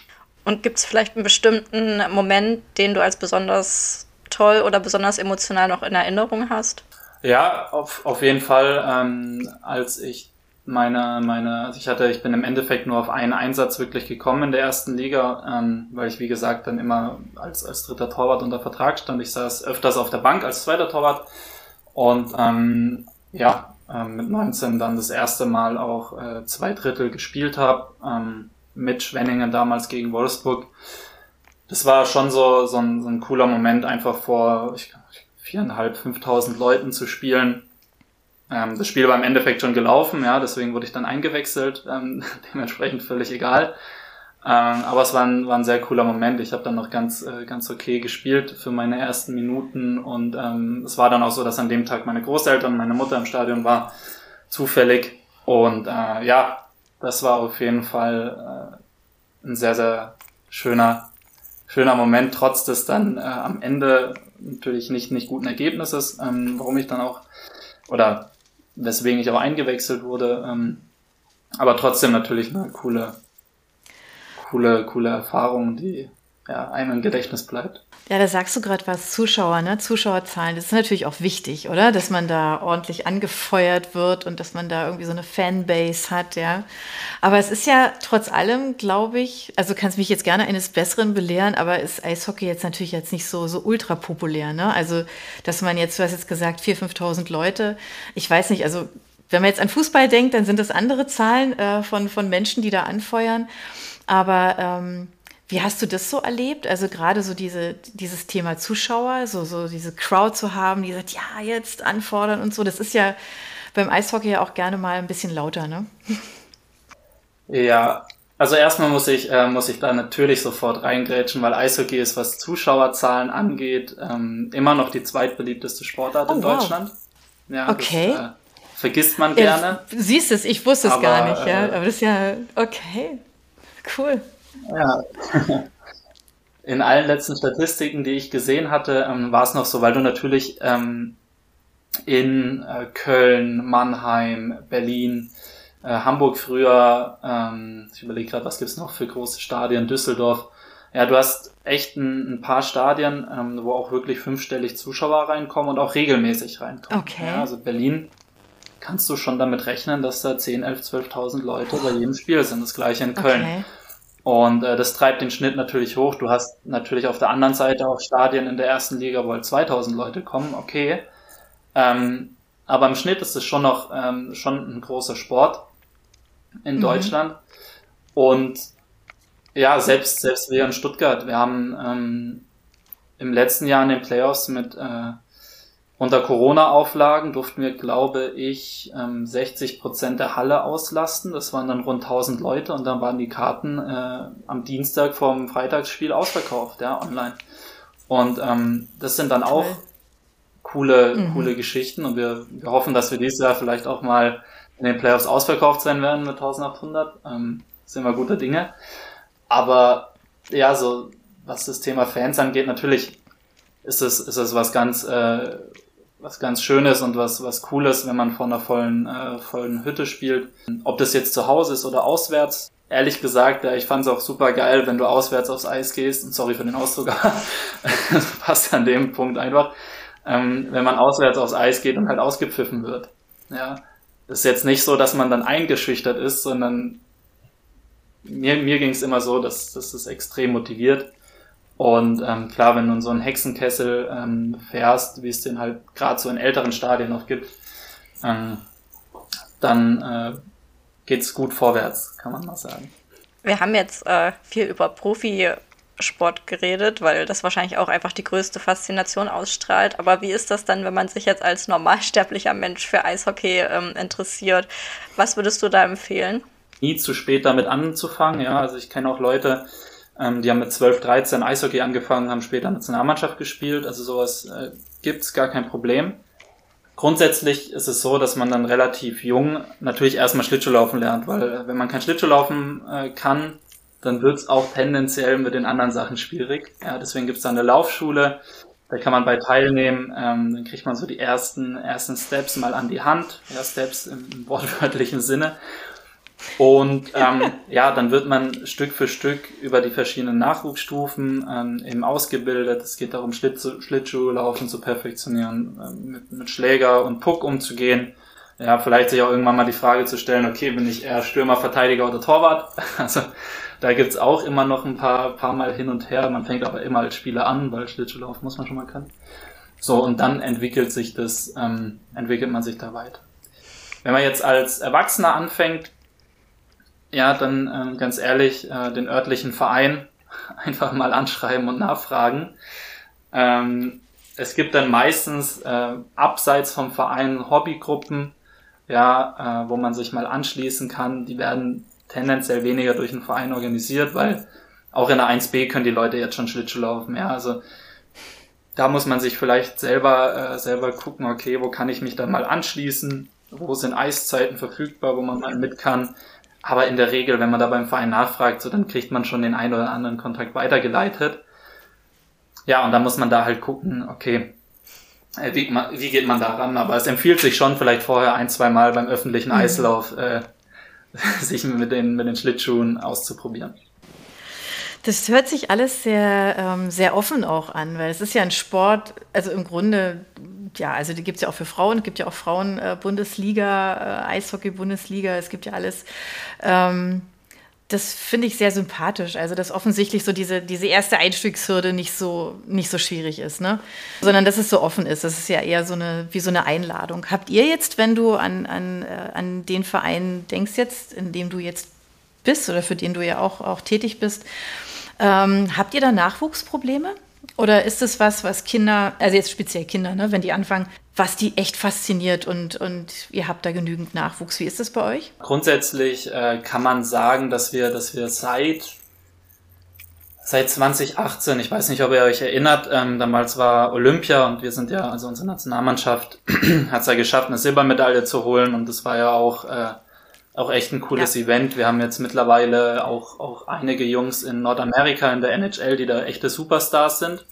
Und gibt es vielleicht einen bestimmten Moment, den du als besonders toll oder besonders emotional noch in Erinnerung hast? Ja, auf, auf jeden Fall. Ähm, als ich meine, meine, also ich hatte, ich bin im Endeffekt nur auf einen Einsatz wirklich gekommen in der ersten Liga, ähm, weil ich wie gesagt dann immer als, als dritter Torwart unter Vertrag stand. Ich saß öfters auf der Bank als zweiter Torwart und ähm, ja, ähm, mit 19 dann das erste Mal auch äh, zwei Drittel gespielt habe, ähm, mit Schwenningen damals gegen Wolfsburg. Das war schon so, so, ein, so ein cooler Moment, einfach vor ich, viereinhalb, fünftausend Leuten zu spielen ähm, das Spiel war im Endeffekt schon gelaufen, ja, deswegen wurde ich dann eingewechselt, ähm, [laughs] dementsprechend völlig egal. Ähm, aber es war ein, war ein sehr cooler Moment. Ich habe dann noch ganz, äh, ganz okay gespielt für meine ersten Minuten und ähm, es war dann auch so, dass an dem Tag meine Großeltern und meine Mutter im Stadion war, zufällig. Und äh, ja, das war auf jeden Fall äh, ein sehr, sehr schöner, schöner Moment, trotz des dann äh, am Ende natürlich nicht, nicht guten Ergebnisses, ähm, warum ich dann auch, oder weswegen ich auch eingewechselt wurde. Ähm, aber trotzdem natürlich eine coole, coole, coole Erfahrung, die ja, einem im Gedächtnis bleibt. Ja, da sagst du gerade was, Zuschauer, ne? Zuschauerzahlen, das ist natürlich auch wichtig, oder? Dass man da ordentlich angefeuert wird und dass man da irgendwie so eine Fanbase hat, ja. Aber es ist ja trotz allem, glaube ich, also kannst mich jetzt gerne eines Besseren belehren, aber ist Eishockey jetzt natürlich jetzt nicht so, so ultra populär, ne? Also, dass man jetzt, du hast jetzt gesagt, 4.000, 5.000 Leute. Ich weiß nicht, also, wenn man jetzt an Fußball denkt, dann sind das andere Zahlen äh, von, von Menschen, die da anfeuern. Aber, ähm, wie hast du das so erlebt? Also gerade so diese, dieses Thema Zuschauer, so, so diese Crowd zu haben, die sagt, ja, jetzt anfordern und so. Das ist ja beim Eishockey ja auch gerne mal ein bisschen lauter, ne? Ja, also erstmal muss ich, äh, muss ich da natürlich sofort reingrätschen, weil Eishockey ist, was Zuschauerzahlen angeht, ähm, immer noch die zweitbeliebteste Sportart oh, in wow. Deutschland. Ja, okay. Das, äh, vergisst man gerne. Ja, siehst es, ich wusste es aber, gar nicht, ja. Äh, aber das ist ja okay. Cool. Ja. [laughs] In allen letzten Statistiken, die ich gesehen hatte, ähm, war es noch so, weil du natürlich ähm, in äh, Köln, Mannheim, Berlin, äh, Hamburg früher, ähm, ich überlege gerade, was gibt's noch für große Stadien, Düsseldorf. Ja, du hast echt ein, ein paar Stadien, ähm, wo auch wirklich fünfstellig Zuschauer reinkommen und auch regelmäßig reinkommen. Okay. Ja, also Berlin kannst du schon damit rechnen, dass da 10, 11, 12.000 Leute bei jedem Spiel sind. Das gleiche in Köln. Okay. Und äh, das treibt den Schnitt natürlich hoch. Du hast natürlich auf der anderen Seite auch Stadien in der ersten Liga, wo halt 2000 Leute kommen, okay. Ähm, aber im Schnitt ist es schon noch ähm, schon ein großer Sport in mhm. Deutschland. Und ja, selbst, selbst wir in Stuttgart, wir haben ähm, im letzten Jahr in den Playoffs mit äh, unter Corona-Auflagen durften wir, glaube ich, 60 ähm, Prozent der Halle auslasten. Das waren dann rund 1000 Leute und dann waren die Karten äh, am Dienstag vom Freitagsspiel ausverkauft, ja, online. Und ähm, das sind dann auch coole, mhm. coole Geschichten und wir, wir hoffen, dass wir dieses Jahr vielleicht auch mal in den Playoffs ausverkauft sein werden mit 1800. Ähm, sind wir guter Dinge. Aber ja, so was das Thema Fans angeht, natürlich ist es, ist es was ganz, äh, was ganz Schönes und was, was Cooles, wenn man vor einer vollen, äh, vollen Hütte spielt. Ob das jetzt zu Hause ist oder auswärts. Ehrlich gesagt, ja, ich fand es auch super geil, wenn du auswärts aufs Eis gehst. Und sorry für den Ausdruck, [laughs] das passt an dem Punkt einfach. Ähm, wenn man auswärts aufs Eis geht und halt ausgepfiffen wird. Ja, das ist jetzt nicht so, dass man dann eingeschüchtert ist, sondern mir, mir ging es immer so, dass, dass das extrem motiviert. Und ähm, klar, wenn du in so einen Hexenkessel ähm, fährst, wie es den halt gerade so in älteren Stadien noch gibt, ähm, dann äh, geht's gut vorwärts, kann man mal sagen. Wir haben jetzt äh, viel über Profisport geredet, weil das wahrscheinlich auch einfach die größte Faszination ausstrahlt. Aber wie ist das dann, wenn man sich jetzt als normalsterblicher Mensch für Eishockey ähm, interessiert? Was würdest du da empfehlen? Nie zu spät damit anzufangen. Ja, also ich kenne auch Leute, ähm, die haben mit 12, 13 Eishockey angefangen, haben später Nationalmannschaft gespielt. Also sowas äh, gibt's gar kein Problem. Grundsätzlich ist es so, dass man dann relativ jung natürlich erstmal Schlittschuhlaufen lernt, weil äh, wenn man kein Schlittschuhlaufen äh, kann, dann wird's auch tendenziell mit den anderen Sachen schwierig. Ja, deswegen gibt's da eine Laufschule, da kann man bei teilnehmen, ähm, dann kriegt man so die ersten, ersten Steps mal an die Hand, ja, Steps im, im wortwörtlichen Sinne. Und ähm, [laughs] ja, dann wird man Stück für Stück über die verschiedenen Nachwuchsstufen ähm, eben ausgebildet. Es geht darum, Schlittschuh, Schlittschuhlaufen zu perfektionieren, ähm, mit, mit Schläger und Puck umzugehen. Ja, vielleicht sich auch irgendwann mal die Frage zu stellen, okay, bin ich eher Stürmer, Verteidiger oder Torwart? [laughs] Also da gibt's auch immer noch ein paar, paar Mal hin und her. Man fängt aber immer als Spieler an, weil Schlittschuhlaufen muss man schon mal können. So, und dann entwickelt sich das, ähm, entwickelt man sich da weiter. Wenn man jetzt als Erwachsener anfängt, ja, dann ähm, ganz ehrlich, äh, den örtlichen Verein [laughs] einfach mal anschreiben und nachfragen. Ähm, es gibt dann meistens äh, abseits vom Verein Hobbygruppen, ja, äh, wo man sich mal anschließen kann. Die werden tendenziell weniger durch den Verein organisiert, weil auch in der 1B können die Leute jetzt schon Schlittschuh laufen. Ja, also da muss man sich vielleicht selber äh, selber gucken, okay, wo kann ich mich dann mal anschließen? Wo sind Eiszeiten verfügbar, wo man mal mit kann? Aber in der Regel, wenn man da beim Verein nachfragt, so dann kriegt man schon den einen oder anderen Kontakt weitergeleitet. Ja, und dann muss man da halt gucken, okay, äh, wie, wie geht man da ran? Aber es empfiehlt sich schon vielleicht vorher ein, zwei Mal beim öffentlichen mhm. Eislauf äh, [laughs] sich mit den, mit den Schlittschuhen auszuprobieren. Das hört sich alles sehr, ähm, sehr offen auch an, weil es ist ja ein Sport, also im Grunde, ja, also die gibt es ja auch für Frauen, es gibt ja auch Frauen-Bundesliga, äh, Eishockey-Bundesliga, es gibt ja alles. Ähm, das finde ich sehr sympathisch. Also, dass offensichtlich so diese, diese erste Einstiegshürde nicht so, nicht so schwierig ist, ne? Sondern dass es so offen ist. Das ist ja eher so eine, wie so eine Einladung. Habt ihr jetzt, wenn du an, an, äh, an den Verein denkst jetzt, in dem du jetzt bist oder für den du ja auch, auch tätig bist, ähm, habt ihr da Nachwuchsprobleme? Oder ist es was, was Kinder, also jetzt speziell Kinder, ne, wenn die anfangen, was die echt fasziniert und, und ihr habt da genügend Nachwuchs? Wie ist das bei euch? Grundsätzlich äh, kann man sagen, dass wir, dass wir seit seit 2018, ich weiß nicht, ob ihr euch erinnert, ähm, damals war Olympia und wir sind ja, also unsere Nationalmannschaft [clears throat] hat es ja geschafft, eine Silbermedaille zu holen und das war ja auch äh, auch echt ein cooles ja. Event. Wir haben jetzt mittlerweile auch, auch einige Jungs in Nordamerika in der NHL, die da echte Superstars sind.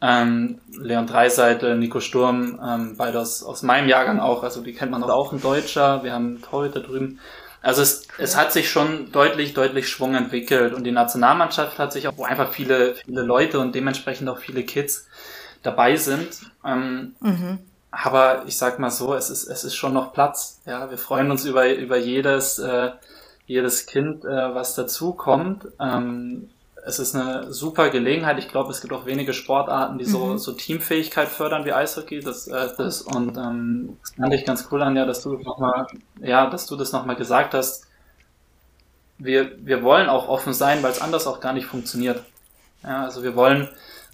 Ähm, Leon Dreiseitel, Nico Sturm, ähm, beide aus, aus meinem Jahrgang auch, also die kennt man auch ein Deutscher. Wir haben Torhüter drüben. Also es, es hat sich schon deutlich, deutlich Schwung entwickelt und die Nationalmannschaft hat sich auch, wo einfach viele, viele Leute und dementsprechend auch viele Kids dabei sind. Ähm, mhm aber ich sag mal so, es ist, es ist schon noch Platz. Ja, wir freuen uns über, über jedes, äh, jedes Kind, äh, was dazukommt. Ähm, es ist eine super Gelegenheit. Ich glaube, es gibt auch wenige Sportarten, die so, mhm. so Teamfähigkeit fördern wie Eishockey. Das, äh, das und ähm, das fand ich ganz cool an ja, dass du noch mal, ja, dass du das nochmal gesagt hast. Wir, wir wollen auch offen sein, weil es anders auch gar nicht funktioniert. Ja, also wir wollen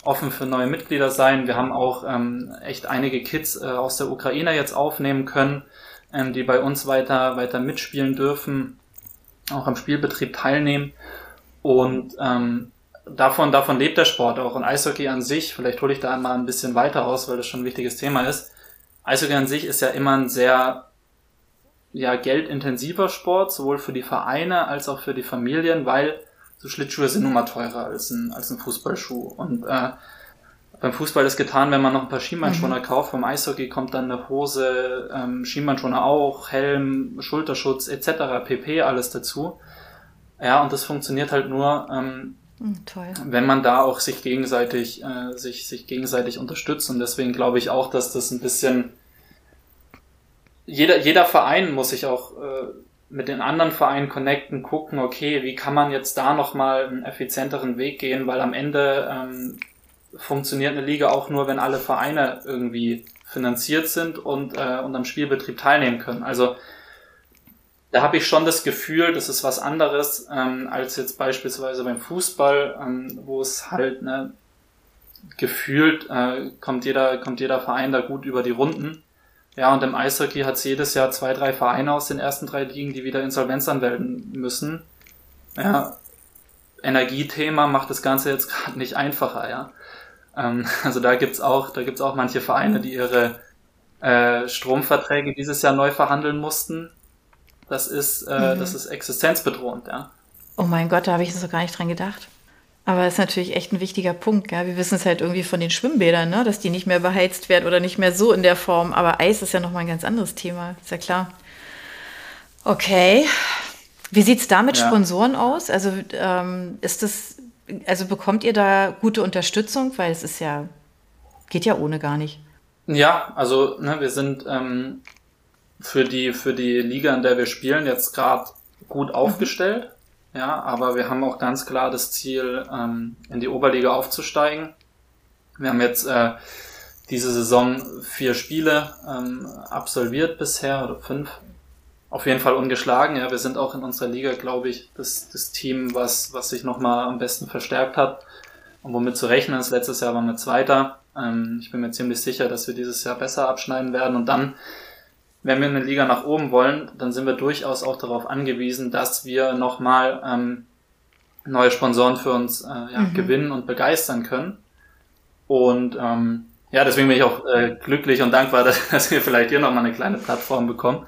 offen für neue Mitglieder sein. Wir haben auch ähm, echt einige Kids äh, aus der Ukraine jetzt aufnehmen können, ähm, die bei uns weiter, weiter mitspielen dürfen, auch am Spielbetrieb teilnehmen. Und ähm, davon, davon lebt der Sport auch. Und Eishockey an sich, vielleicht hole ich da mal ein bisschen weiter aus, weil das schon ein wichtiges Thema ist. Eishockey an sich ist ja immer ein sehr ja, geldintensiver Sport, sowohl für die Vereine als auch für die Familien, weil so Schlittschuhe sind nun mal teurer als ein, als ein Fußballschuh. Und äh, beim Fußball ist getan, wenn man noch ein paar Schienbeinschoner mhm. kauft. Beim Eishockey kommt dann eine Hose, ähm, Schienbeinschoner auch, Helm, Schulterschutz etc. pp. alles dazu. Ja, und das funktioniert halt nur, ähm, hm, Toll. wenn man da auch sich gegenseitig, äh, sich, sich gegenseitig unterstützt. Und deswegen glaube ich auch, dass das ein bisschen jeder, jeder Verein muss sich auch äh, mit den anderen Vereinen connecten, gucken, okay, wie kann man jetzt da nochmal einen effizienteren Weg gehen, weil am Ende ähm, funktioniert eine Liga auch nur, wenn alle Vereine irgendwie finanziert sind und, äh, und am Spielbetrieb teilnehmen können. Also da habe ich schon das Gefühl, das ist was anderes ähm, als jetzt beispielsweise beim Fußball, ähm, wo es halt ne, gefühlt äh, kommt jeder kommt jeder Verein da gut über die Runden. Ja, und im Eishockey hat es jedes Jahr zwei, drei Vereine aus den ersten drei Ligen, die wieder Insolvenz anmelden müssen. Ja, Energiethema macht das Ganze jetzt [laughs] gerade nicht einfacher, ja. Ähm, also da gibt's auch, da gibt's auch manche Vereine, die ihre äh, Stromverträge dieses Jahr neu verhandeln mussten das ist, äh, mhm. das ist existenzbedrohend, ja. Oh mein Gott, da habe ich so gar nicht dran gedacht. Aber das ist natürlich echt ein wichtiger Punkt. Ja? Wir wissen es halt irgendwie von den Schwimmbädern, ne? dass die nicht mehr beheizt werden oder nicht mehr so in der Form. Aber Eis ist ja nochmal ein ganz anderes Thema, ist ja klar. Okay. Wie sieht es da mit ja. Sponsoren aus? Also ähm, ist das, also bekommt ihr da gute Unterstützung? Weil es ist ja, geht ja ohne gar nicht. Ja, also ne, wir sind ähm, für die, für die Liga, in der wir spielen, jetzt gerade gut mhm. aufgestellt. Mhm. Ja, aber wir haben auch ganz klar das Ziel, ähm, in die Oberliga aufzusteigen. Wir haben jetzt äh, diese Saison vier Spiele ähm, absolviert bisher oder fünf. Auf jeden Fall ungeschlagen. Ja, wir sind auch in unserer Liga, glaube ich, das, das Team, was, was sich nochmal am besten verstärkt hat und womit zu rechnen ist. Letztes Jahr waren wir Zweiter. Ähm, ich bin mir ziemlich sicher, dass wir dieses Jahr besser abschneiden werden und dann wenn wir eine Liga nach oben wollen, dann sind wir durchaus auch darauf angewiesen, dass wir nochmal ähm, neue Sponsoren für uns äh, ja, mhm. gewinnen und begeistern können. Und ähm, ja, deswegen bin ich auch äh, glücklich und dankbar, [laughs] dass, dass wir vielleicht hier nochmal eine kleine Plattform bekommen.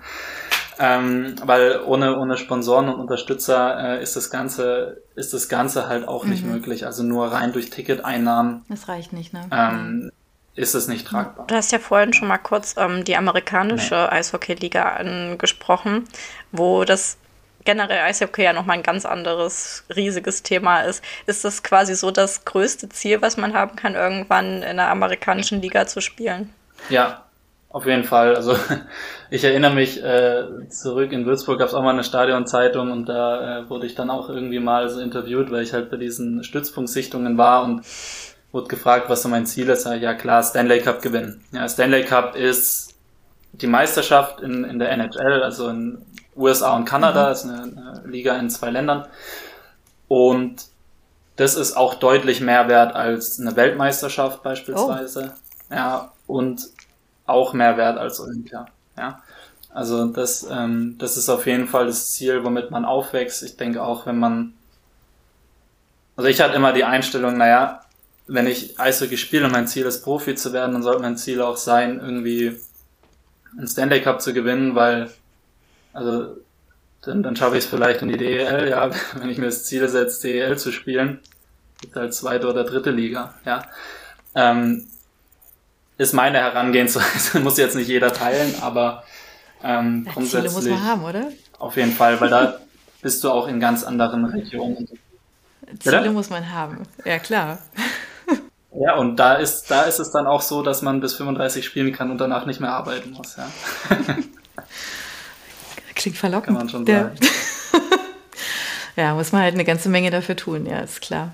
Ähm, weil ohne, ohne Sponsoren und Unterstützer äh, ist das Ganze, ist das Ganze halt auch mhm. nicht möglich. Also nur rein durch Ticketeinnahmen. Das reicht nicht, ne? Ähm, ist es nicht tragbar. Du hast ja vorhin schon mal kurz ähm, die amerikanische nee. Eishockey-Liga angesprochen, wo das generell Eishockey ja nochmal ein ganz anderes, riesiges Thema ist. Ist das quasi so das größte Ziel, was man haben kann, irgendwann in der amerikanischen Liga zu spielen? Ja, auf jeden Fall. Also [laughs] ich erinnere mich äh, zurück in Würzburg gab es auch mal eine Stadionzeitung und da äh, wurde ich dann auch irgendwie mal so interviewt, weil ich halt bei diesen Stützpunktsichtungen war und wurde gefragt, was so mein Ziel ist. Ja klar, Stanley Cup gewinnen. Ja, Stanley Cup ist die Meisterschaft in, in der NHL, also in USA und Kanada, mhm. ist eine, eine Liga in zwei Ländern. Und das ist auch deutlich mehr wert als eine Weltmeisterschaft beispielsweise. Oh. Ja, und auch mehr wert als Olympia. Ja. Also das, ähm, das ist auf jeden Fall das Ziel, womit man aufwächst. Ich denke auch, wenn man, also ich hatte immer die Einstellung, naja, wenn ich Eishockey spiele und mein Ziel ist, Profi zu werden, dann sollte mein Ziel auch sein, irgendwie einen Stanley Cup zu gewinnen, weil, also, dann, dann schaffe ich es vielleicht in die DEL, ja, [laughs] wenn ich mir das Ziel setze, DEL zu spielen, gibt halt zweite oder dritte Liga, ja. Ähm, ist meine Herangehensweise, [laughs] muss jetzt nicht jeder teilen, aber ähm, ja, grundsätzlich. Ziele muss man haben, oder? Auf jeden Fall, weil da bist du auch in ganz anderen Regionen. Ziele Bitte? muss man haben, ja klar. Ja, und da ist, da ist es dann auch so, dass man bis 35 spielen kann und danach nicht mehr arbeiten muss, ja. [laughs] Klingt verlockend. Kann man schon sagen. [laughs] Ja, muss man halt eine ganze Menge dafür tun, ja, ist klar.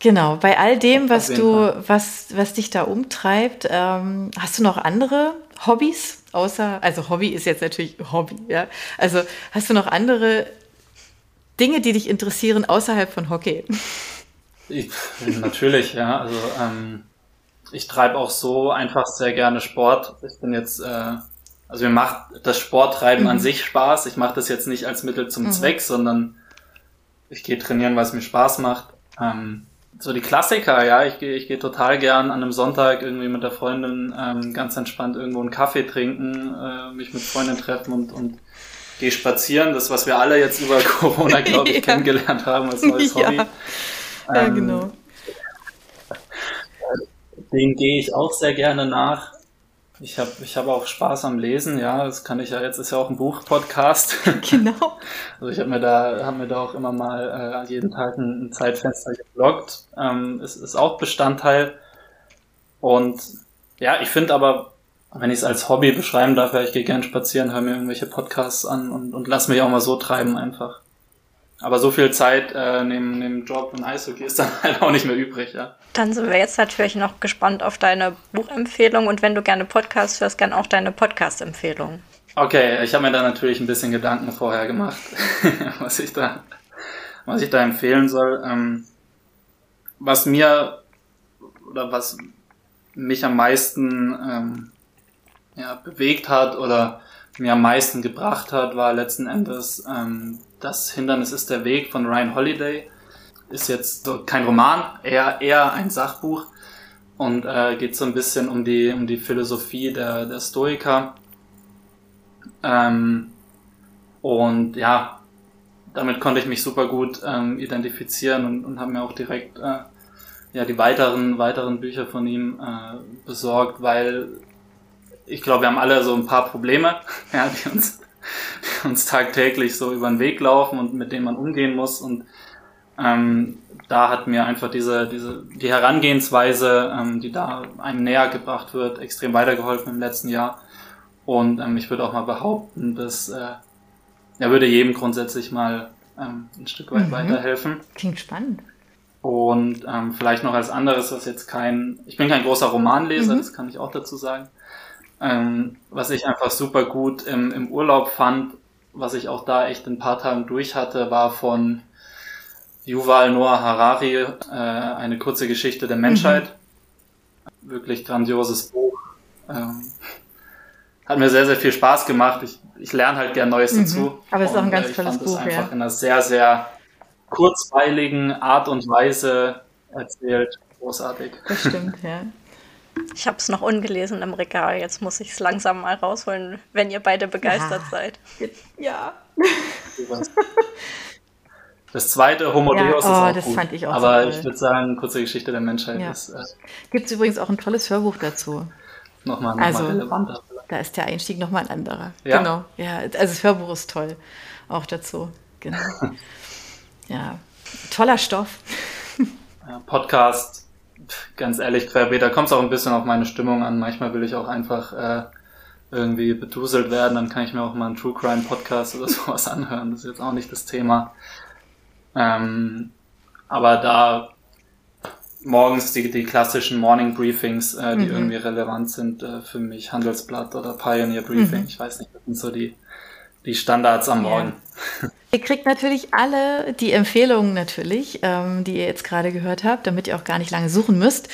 Genau, bei all dem, was du, was, was dich da umtreibt, ähm, hast du noch andere Hobbys? Außer, also Hobby ist jetzt natürlich Hobby, ja. Also hast du noch andere Dinge, die dich interessieren außerhalb von Hockey? Ich, natürlich, ja. Also ähm, ich treibe auch so einfach sehr gerne Sport. Ich bin jetzt, äh, also mir macht das Sporttreiben mhm. an sich Spaß. Ich mache das jetzt nicht als Mittel zum mhm. Zweck, sondern ich gehe trainieren, weil es mir Spaß macht. Ähm, so die Klassiker, ja, ich gehe ich geh total gern an einem Sonntag irgendwie mit der Freundin ähm, ganz entspannt irgendwo einen Kaffee trinken, äh, mich mit Freunden treffen und, und gehe spazieren. Das, was wir alle jetzt über [laughs] Corona, glaube ich, [laughs] ja. kennengelernt haben als neues [laughs] Hobby. Ja, ähm, genau. Den gehe ich auch sehr gerne nach. Ich habe ich hab auch Spaß am Lesen, ja, das kann ich ja, jetzt ist ja auch ein Buch-Podcast. [laughs] Genau. Also ich habe mir da, habe mir da auch immer mal äh, jeden Tag ein, ein Zeitfenster geblockt. Ähm, es ist auch Bestandteil. Und ja, ich finde aber, wenn ich es als Hobby beschreiben darf, ja, ich gehe gern spazieren, höre mir irgendwelche Podcasts an und, und lass mich auch mal so treiben einfach. Aber so viel Zeit äh, neben, neben Job und Eishockey ist dann [laughs] halt auch nicht mehr übrig, ja. Dann sind wir jetzt natürlich noch gespannt auf deine Buchempfehlung und wenn du gerne Podcasts hörst, gern auch deine Podcast-Empfehlung. Okay, ich habe mir da natürlich ein bisschen Gedanken vorher gemacht, [laughs] was ich da, was ich da empfehlen soll. Ähm, was mir oder was mich am meisten ähm, ja, bewegt hat oder mir am meisten gebracht hat, war letzten Endes ähm, das Hindernis ist der Weg von Ryan Holiday. Ist jetzt kein Roman, eher, eher ein Sachbuch und äh, geht so ein bisschen um die, um die Philosophie der, der Stoiker. Ähm, und ja, damit konnte ich mich super gut ähm, identifizieren und, und habe mir auch direkt äh, ja, die weiteren, weiteren Bücher von ihm äh, besorgt, weil ich glaube, wir haben alle so ein paar Probleme, [laughs] ja, die uns [laughs] uns tagtäglich so über den Weg laufen und mit denen man umgehen muss. Und ähm, da hat mir einfach diese, diese, die Herangehensweise, ähm, die da einem näher gebracht wird, extrem weitergeholfen im letzten Jahr. Und ähm, ich würde auch mal behaupten, dass äh, er würde jedem grundsätzlich mal ähm, ein Stück weit mhm. weiterhelfen. Klingt spannend. Und ähm, vielleicht noch als anderes, was jetzt kein, ich bin kein großer Romanleser, mhm. das kann ich auch dazu sagen. Ähm, was ich einfach super gut im, im Urlaub fand, was ich auch da echt ein paar Tagen durch hatte, war von Yuval Noah Harari, äh, eine kurze Geschichte der Menschheit. Mhm. Wirklich grandioses Buch. Ähm, hat mir sehr, sehr viel Spaß gemacht. Ich, ich lerne halt gern Neues mhm. dazu. Aber es ist auch ein ganz äh, tolles Buch. Ich fand es einfach ja. in einer sehr, sehr kurzweiligen Art und Weise erzählt. Großartig. Das stimmt, ja. Ich habe es noch ungelesen im Regal. Jetzt muss ich es langsam mal rausholen, wenn ihr beide begeistert ja. seid. Ja. [laughs] Das zweite, Homo ja, Deus, ist oh, auch das gut. Fand ich auch Aber so ich würde sagen, kurze Geschichte der Menschheit ja. ist. Äh, Gibt es übrigens auch ein tolles Hörbuch dazu. Nochmal, nochmal also, relevanter. Da ist der Einstieg nochmal ein anderer. Ja. Genau. Ja, also das Hörbuch ist toll. Auch dazu. Genau. [laughs] ja. Toller Stoff. Podcast ganz ehrlich, querbeet, da kommt es auch ein bisschen auf meine Stimmung an. Manchmal will ich auch einfach äh, irgendwie beduselt werden, dann kann ich mir auch mal einen True Crime Podcast oder [laughs] sowas anhören. Das ist jetzt auch nicht das Thema. Ähm, aber da morgens die, die klassischen Morning Briefings, äh, die mhm. irgendwie relevant sind äh, für mich, Handelsblatt oder Pioneer Briefing, mhm. ich weiß nicht, das sind so die, die Standards am Morgen. Ja. [laughs] Ihr kriegt natürlich alle die Empfehlungen natürlich, ähm, die ihr jetzt gerade gehört habt, damit ihr auch gar nicht lange suchen müsst.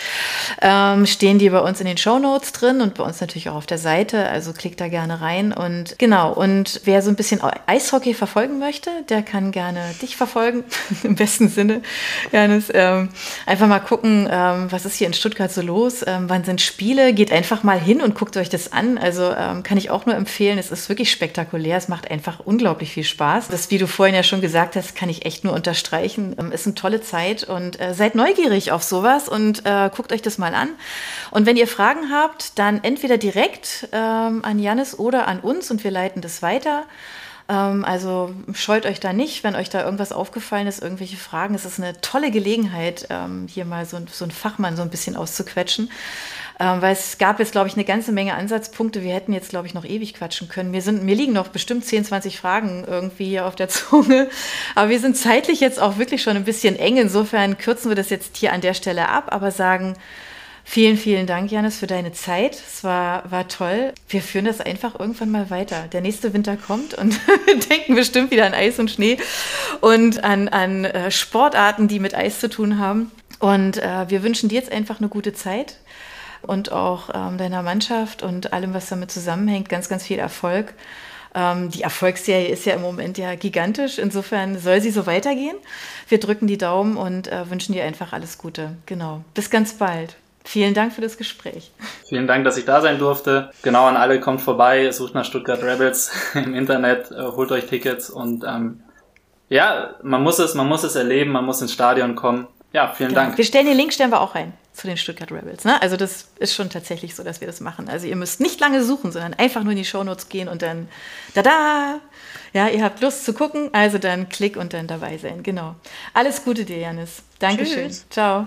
Ähm, stehen die bei uns in den Show Notes drin und bei uns natürlich auch auf der Seite. Also klickt da gerne rein. Und genau, und wer so ein bisschen Eishockey verfolgen möchte, der kann gerne dich verfolgen, [laughs] im besten Sinne. Janis, ähm, einfach mal gucken, ähm, was ist hier in Stuttgart so los, ähm, wann sind Spiele. Geht einfach mal hin und guckt euch das an. Also ähm, kann ich auch nur empfehlen. Es ist wirklich spektakulär. Es macht einfach unglaublich viel Spaß. Das Video du vorhin ja schon gesagt hast, kann ich echt nur unterstreichen. Ähm, ist eine tolle Zeit und äh, seid neugierig auf sowas und äh, guckt euch das mal an. Und wenn ihr Fragen habt, dann entweder direkt ähm, an Janis oder an uns und wir leiten das weiter. Ähm, also scheut euch da nicht, wenn euch da irgendwas aufgefallen ist, irgendwelche Fragen. Es ist eine tolle Gelegenheit, ähm, hier mal so, so einen Fachmann so ein bisschen auszuquetschen. Ähm, weil es gab jetzt, glaube ich, eine ganze Menge Ansatzpunkte. Wir hätten jetzt, glaube ich, noch ewig quatschen können. Mir, sind, mir liegen noch bestimmt 10, 20 Fragen irgendwie hier auf der [laughs] Zunge. Aber wir sind zeitlich jetzt auch wirklich schon ein bisschen eng. Insofern kürzen wir das jetzt hier an der Stelle ab, aber sagen, Vielen, vielen Dank, Janis, für deine Zeit. Es war, war toll. Wir führen das einfach irgendwann mal weiter. Der nächste Winter kommt und [laughs] wir denken bestimmt wieder an Eis und Schnee und an, an äh, Sportarten, die mit Eis zu tun haben. Und äh, wir wünschen dir jetzt einfach eine gute Zeit und auch ähm, deiner Mannschaft und allem, was damit zusammenhängt, ganz, ganz viel Erfolg. Ähm, die Erfolgsserie ist ja im Moment ja gigantisch. Insofern soll sie so weitergehen. Wir drücken die Daumen und äh, wünschen dir einfach alles Gute. Genau. Bis ganz bald. Vielen Dank für das Gespräch. Vielen Dank, dass ich da sein durfte. Genau an alle, kommt vorbei, sucht nach Stuttgart Rebels [laughs] im Internet, äh, holt euch Tickets und ähm, ja, man muss es, man muss es erleben, man muss ins Stadion kommen. Ja, vielen genau. Dank. Wir stellen den Link stellen wir auch rein zu den Stuttgart Rebels. Ne? Also das ist schon tatsächlich so, dass wir das machen. Also ihr müsst nicht lange suchen, sondern einfach nur in die Shownotes gehen und dann da Ja, ihr habt Lust zu gucken, also dann klick und dann dabei sein. Genau. Alles Gute dir, Janis. Dankeschön. Tschüss. Ciao.